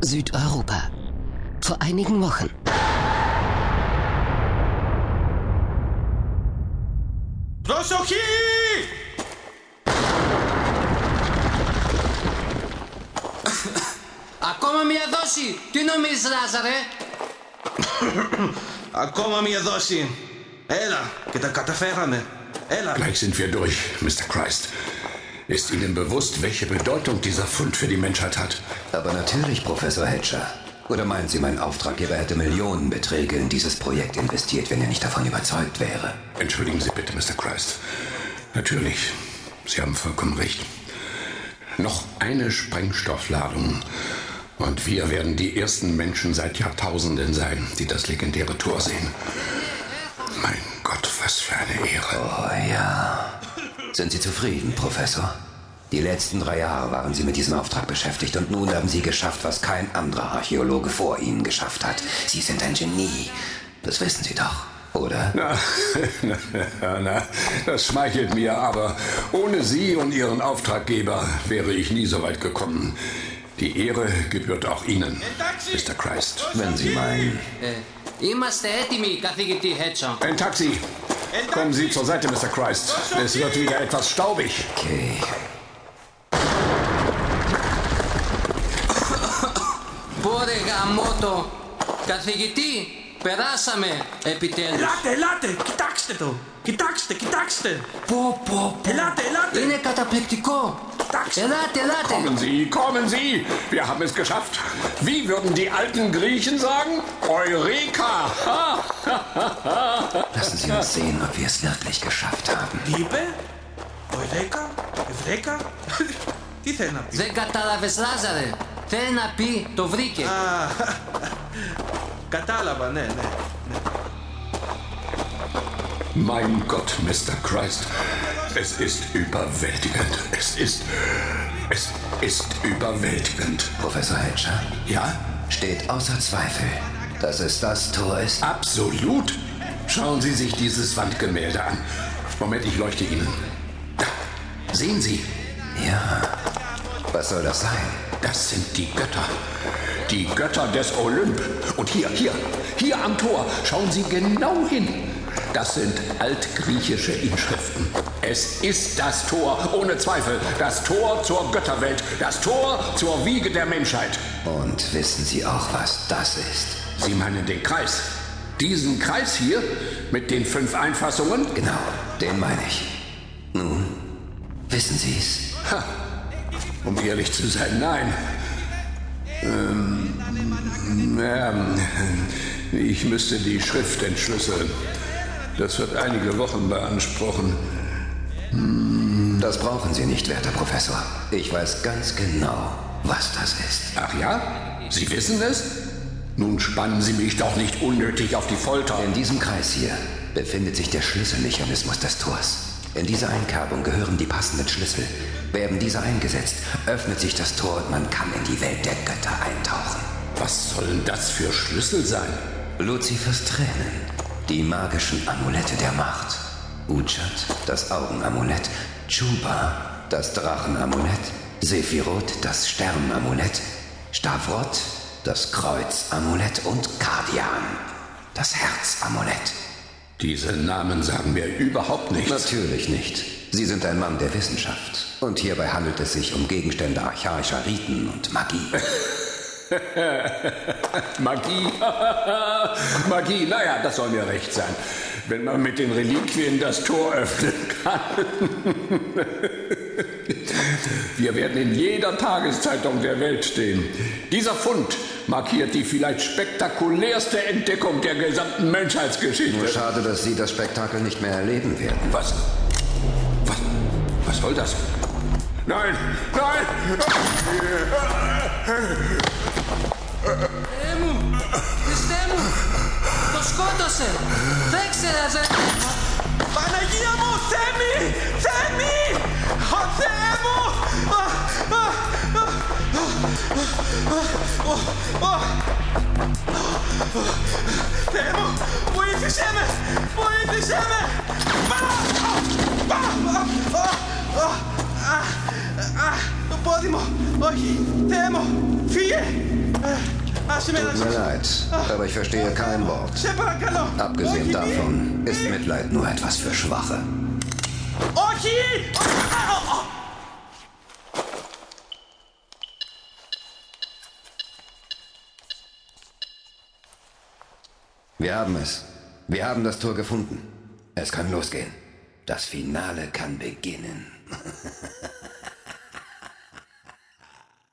Südeuropa. Vor einigen Wochen. Προσοχή! Ακόμα μία δόση! Τι νομίζεις Λάζαρε? Ακόμα μία δόση. Έλα, και τα καταφέραμε. Έλα. Gleich sind wir durch, Mr. Christ. Ist Ihnen bewusst, welche Bedeutung dieser Fund für die Menschheit hat? Aber natürlich, Professor Hatcher. Oder meinen Sie, mein Auftraggeber hätte Millionenbeträge in dieses Projekt investiert, wenn er nicht davon überzeugt wäre? Entschuldigen Sie bitte, Mr. Christ. Natürlich, Sie haben vollkommen recht. Noch eine Sprengstoffladung und wir werden die ersten Menschen seit Jahrtausenden sein, die das legendäre Tor sehen. Mein Gott, was für eine Ehre. Oh ja. Sind Sie zufrieden, Professor? Die letzten drei Jahre waren Sie mit diesem Auftrag beschäftigt und nun haben Sie geschafft, was kein anderer Archäologe vor Ihnen geschafft hat. Sie sind ein Genie. Das wissen Sie doch, oder? Na, na, na, das schmeichelt mir, aber ohne Sie und Ihren Auftraggeber wäre ich nie so weit gekommen. Die Ehre gebührt auch Ihnen, Mr. Christ. Wenn Sie meinen. Ε, είμαστε έτοιμοι, καθηγητή Χέτσο. Ein Taxi! Kommen Sie zur Seite, Mr. Christ. Es wird wieder etwas staubig. Okay. Πόρε γαμότο. Καθηγητή, περάσαμε επιτέλους. Ελάτε, ελάτε, κοιτάξτε το. Κοιτάξτε, κοιτάξτε. Πω, πω, πω. Ελάτε, ελάτε. Είναι καταπληκτικό. Κοιτάξτε. Ελάτε, ελάτε. Kommen Sie, kommen Sie! Wir haben es geschafft. Wie würden die alten Griechen sagen? Eureka! Lassen Sie uns sehen, ob wir es wirklich geschafft haben. Τι είπε, Eureka, Ευρέκα. Τι θέλει να πει. Δεν κατάλαβες Λάζαρε. Θέλει να πει το βρήκε. Α, Κατάλαβα, ναι, ναι. Mein Gott, Mr. Christ. Es ist überwältigend. Es ist. Es ist überwältigend. Professor Hatcher, Ja? steht außer Zweifel, dass es das Tor ist. Absolut. Schauen Sie sich dieses Wandgemälde an. Moment, ich leuchte Ihnen. Da. Sehen Sie, Ja. Was soll das sein? Das sind die Götter. Die Götter des Olymp. Und hier, hier, hier am Tor. Schauen Sie genau hin. Das sind altgriechische Inschriften. Es ist das Tor, ohne Zweifel. Das Tor zur Götterwelt. Das Tor zur Wiege der Menschheit. Und wissen Sie auch, was das ist? Sie meinen den Kreis. Diesen Kreis hier mit den fünf Einfassungen? Genau, den meine ich. Nun, wissen Sie es? Ha. Um ehrlich zu sein, nein. Ähm, ähm, ich müsste die Schrift entschlüsseln. Das wird einige Wochen beanspruchen. Das brauchen Sie nicht, werter Professor. Ich weiß ganz genau, was das ist. Ach ja? Sie wissen es? Nun spannen Sie mich doch nicht unnötig auf die Folter. In diesem Kreis hier befindet sich der Schlüsselmechanismus des Tors. In diese Einkerbung gehören die passenden Schlüssel. Werden diese eingesetzt, öffnet sich das Tor und man kann in die Welt der Götter eintauchen. Was sollen das für Schlüssel sein? Luzifers Tränen, die magischen Amulette der Macht. Uchat, das Augenamulett. Chuba, das Drachenamulett. Sephiroth, das Sternamulett. Stavrot, das Kreuzamulett. Und Kardian, das Herzamulett. Diese Namen sagen mir überhaupt nichts. Natürlich nicht. Sie sind ein Mann der Wissenschaft. Und hierbei handelt es sich um Gegenstände archaischer Riten und Magie. Magie. Magie, naja, das soll mir recht sein. Wenn man mit den Reliquien das Tor öffnen kann. Wir werden in jeder Tageszeitung der Welt stehen. Dieser Fund markiert die vielleicht spektakulärste Entdeckung der gesamten Menschheitsgeschichte. Nur schade, dass Sie das Spektakel nicht mehr erleben werden. Was? Was? Was soll das? Nein! Nein! Θεέ μου, Χριστέ μου, το σκότωσε. Τρέξε Λάζαρε. Παναγία μου, Θέμη! Θέμη! Ο Θεέ μου! Α, α, α, α, α, α, α. Θεέ μου, βοήθησέ με! Βοήθησέ με! Α, α, Oh, ah, ah, no podimo. Oji, temo, fie. Tut mir leid, aber ich verstehe kein Wort. Abgesehen davon ist Mitleid nur etwas für Schwache. Wir haben es. Wir haben das Tor gefunden. Es kann losgehen. Das Finale kann beginnen. えっ?